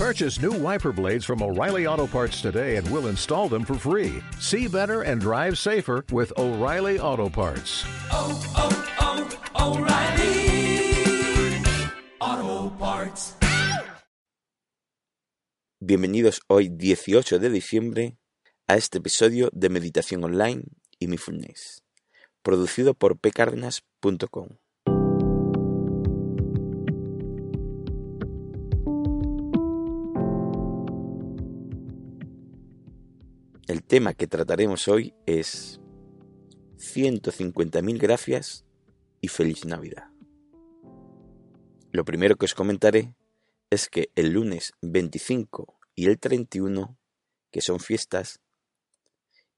Purchase new wiper blades from O'Reilly Auto Parts today and we'll install them for free. See better and drive safer with O'Reilly Auto Parts. oh, oh, oh O'Reilly Auto Parts. Bienvenidos hoy 18 de diciembre a este episodio de Meditación Online y Mindfulness, producido por pcardenas.com. tema que trataremos hoy es 150.000 gracias y feliz Navidad. Lo primero que os comentaré es que el lunes 25 y el 31, que son fiestas,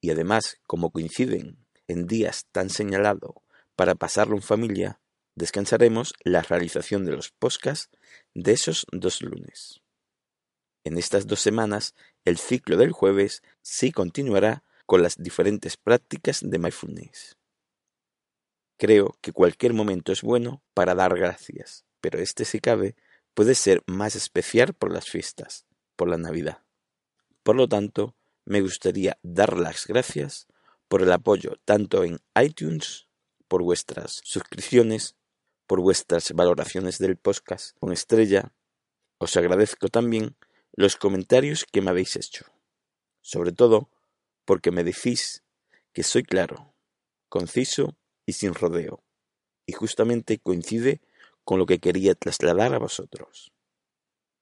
y además como coinciden en días tan señalados para pasarlo en familia, descansaremos la realización de los podcasts de esos dos lunes. En estas dos semanas, el ciclo del jueves sí continuará con las diferentes prácticas de mindfulness. Creo que cualquier momento es bueno para dar gracias, pero este si cabe puede ser más especial por las fiestas, por la Navidad. Por lo tanto, me gustaría dar las gracias por el apoyo tanto en iTunes, por vuestras suscripciones, por vuestras valoraciones del podcast con estrella. Os agradezco también los comentarios que me habéis hecho. Sobre todo porque me decís que soy claro, conciso y sin rodeo. Y justamente coincide con lo que quería trasladar a vosotros.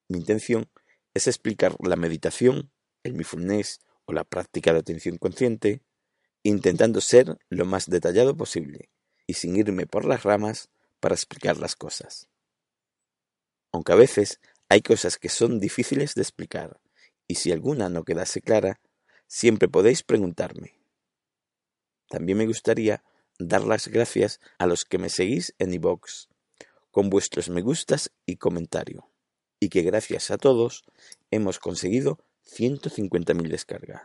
Mi intención es explicar la meditación, el mindfulness o la práctica de atención consciente, intentando ser lo más detallado posible y sin irme por las ramas para explicar las cosas. Aunque a veces hay cosas que son difíciles de explicar, y si alguna no quedase clara, siempre podéis preguntarme. También me gustaría dar las gracias a los que me seguís en iVoox, con vuestros me gustas y comentario, y que gracias a todos hemos conseguido 150.000 descargas.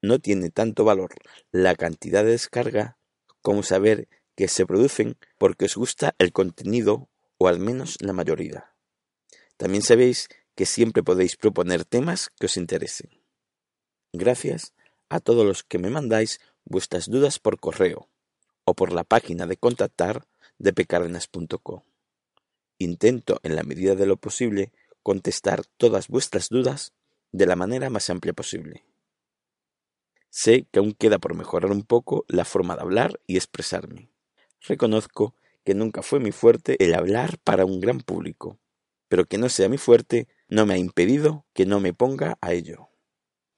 No tiene tanto valor la cantidad de descarga como saber que se producen porque os gusta el contenido o al menos la mayoría. También sabéis que siempre podéis proponer temas que os interesen. Gracias a todos los que me mandáis vuestras dudas por correo o por la página de contactar de pecardenas.com. Intento, en la medida de lo posible, contestar todas vuestras dudas de la manera más amplia posible. Sé que aún queda por mejorar un poco la forma de hablar y expresarme. Reconozco que nunca fue mi fuerte el hablar para un gran público, pero que no sea mi fuerte no me ha impedido que no me ponga a ello.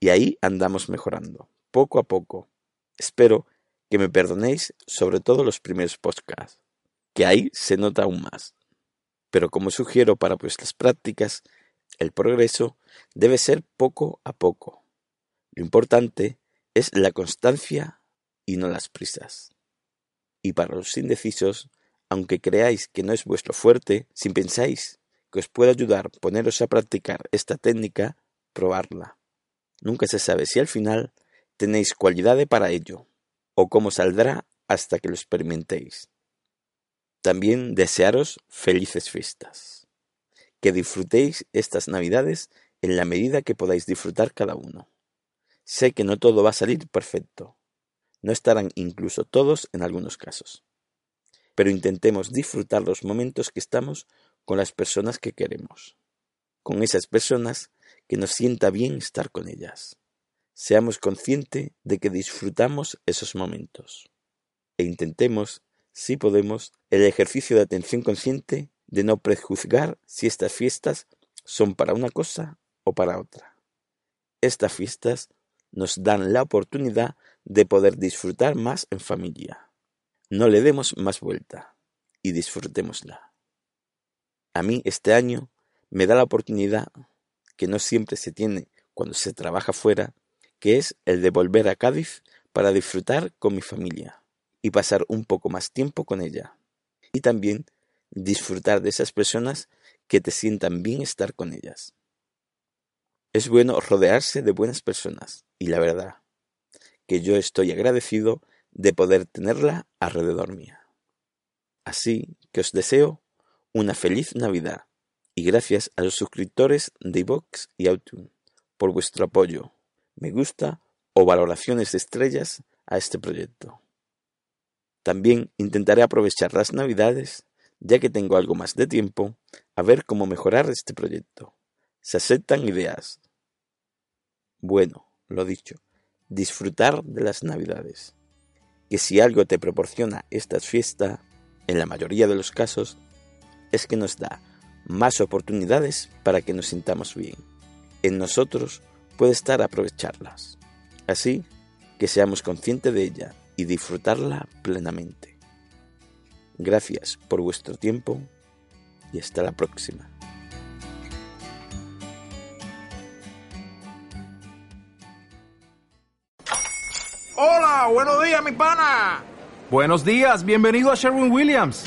Y ahí andamos mejorando, poco a poco. Espero que me perdonéis sobre todo los primeros podcasts, que ahí se nota aún más. Pero como sugiero para vuestras prácticas, el progreso debe ser poco a poco. Lo importante es la constancia y no las prisas. Y para los indecisos, aunque creáis que no es vuestro fuerte, si pensáis que os puede ayudar poneros a practicar esta técnica, probarla. Nunca se sabe si al final tenéis cualidades para ello, o cómo saldrá hasta que lo experimentéis. También desearos felices fiestas. Que disfrutéis estas navidades en la medida que podáis disfrutar cada uno. Sé que no todo va a salir perfecto. No estarán incluso todos en algunos casos. Pero intentemos disfrutar los momentos que estamos con las personas que queremos. Con esas personas que nos sienta bien estar con ellas. Seamos conscientes de que disfrutamos esos momentos. E intentemos si podemos, el ejercicio de atención consciente de no prejuzgar si estas fiestas son para una cosa o para otra. Estas fiestas nos dan la oportunidad de poder disfrutar más en familia. No le demos más vuelta y disfrutémosla. A mí este año me da la oportunidad que no siempre se tiene cuando se trabaja fuera, que es el de volver a Cádiz para disfrutar con mi familia y pasar un poco más tiempo con ella. Y también disfrutar de esas personas que te sientan bien estar con ellas. Es bueno rodearse de buenas personas y la verdad que yo estoy agradecido de poder tenerla alrededor mía. Así que os deseo una feliz Navidad Y gracias a los suscriptores de iVoox y iTunes por vuestro apoyo, me gusta o valoraciones de estrellas a este proyecto. También intentaré aprovechar las navidades, ya que tengo algo más de tiempo, a ver cómo mejorar este proyecto. Se aceptan ideas. Bueno, lo dicho, disfrutar de las navidades. Que si algo te proporciona esta fiesta, en la mayoría de los casos, es que nos da más oportunidades para que nos sintamos bien. En nosotros puede estar aprovecharlas. Así que seamos conscientes de ella y disfrutarla plenamente. Gracias por vuestro tiempo y hasta la próxima. Hola, buenos días, mi pana. Buenos días, bienvenido a Sherwin Williams.